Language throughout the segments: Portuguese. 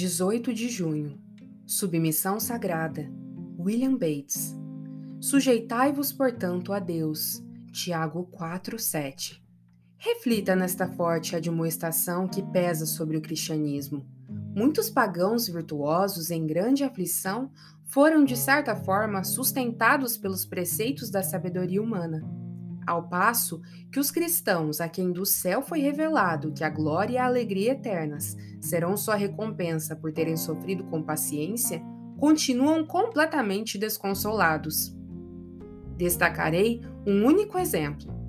18 de junho. Submissão sagrada. William Bates. Sujeitai-vos, portanto, a Deus. Tiago 4:7. Reflita nesta forte admoestação que pesa sobre o cristianismo. Muitos pagãos virtuosos em grande aflição foram de certa forma sustentados pelos preceitos da sabedoria humana ao passo que os cristãos a quem do céu foi revelado que a glória e a alegria eternas serão sua recompensa por terem sofrido com paciência, continuam completamente desconsolados. Destacarei um único exemplo.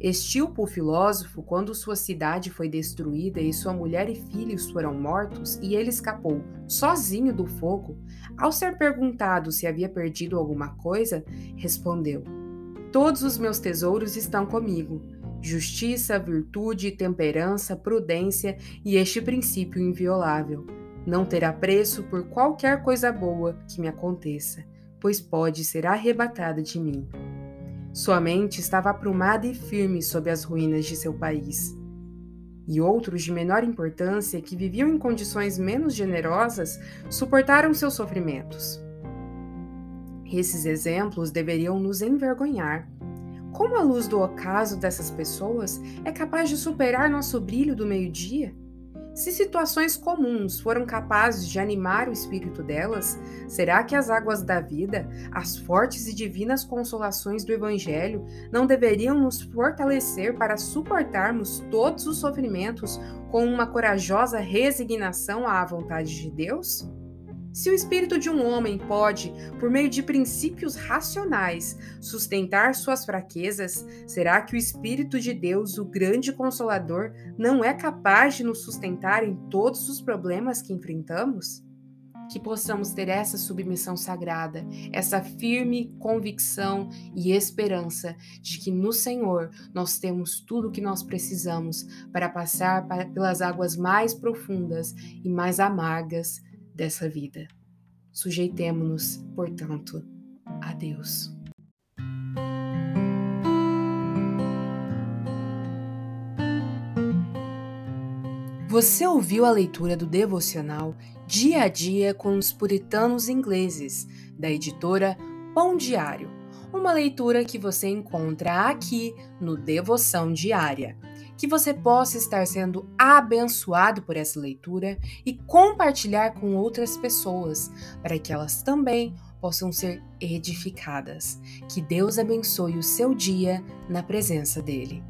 Estilpo, o filósofo, quando sua cidade foi destruída e sua mulher e filhos foram mortos e ele escapou sozinho do fogo, ao ser perguntado se havia perdido alguma coisa, respondeu: Todos os meus tesouros estão comigo: justiça, virtude, temperança, prudência e este princípio inviolável. Não terá preço por qualquer coisa boa que me aconteça, pois pode ser arrebatada de mim. Sua mente estava aprumada e firme sob as ruínas de seu país. E outros de menor importância, que viviam em condições menos generosas, suportaram seus sofrimentos. Esses exemplos deveriam nos envergonhar. Como a luz do ocaso dessas pessoas é capaz de superar nosso brilho do meio-dia? Se situações comuns foram capazes de animar o espírito delas, será que as águas da vida, as fortes e divinas consolações do Evangelho, não deveriam nos fortalecer para suportarmos todos os sofrimentos com uma corajosa resignação à vontade de Deus? Se o espírito de um homem pode, por meio de princípios racionais, sustentar suas fraquezas, será que o espírito de Deus, o grande consolador, não é capaz de nos sustentar em todos os problemas que enfrentamos? Que possamos ter essa submissão sagrada, essa firme convicção e esperança de que no Senhor nós temos tudo o que nós precisamos para passar pelas águas mais profundas e mais amargas dessa vida. Sujeitemo-nos, portanto, a Deus. Você ouviu a leitura do devocional Dia a Dia com os Puritanos Ingleses, da editora Pão Diário. Uma leitura que você encontra aqui no Devoção Diária que você possa estar sendo abençoado por essa leitura e compartilhar com outras pessoas, para que elas também possam ser edificadas. Que Deus abençoe o seu dia na presença dEle.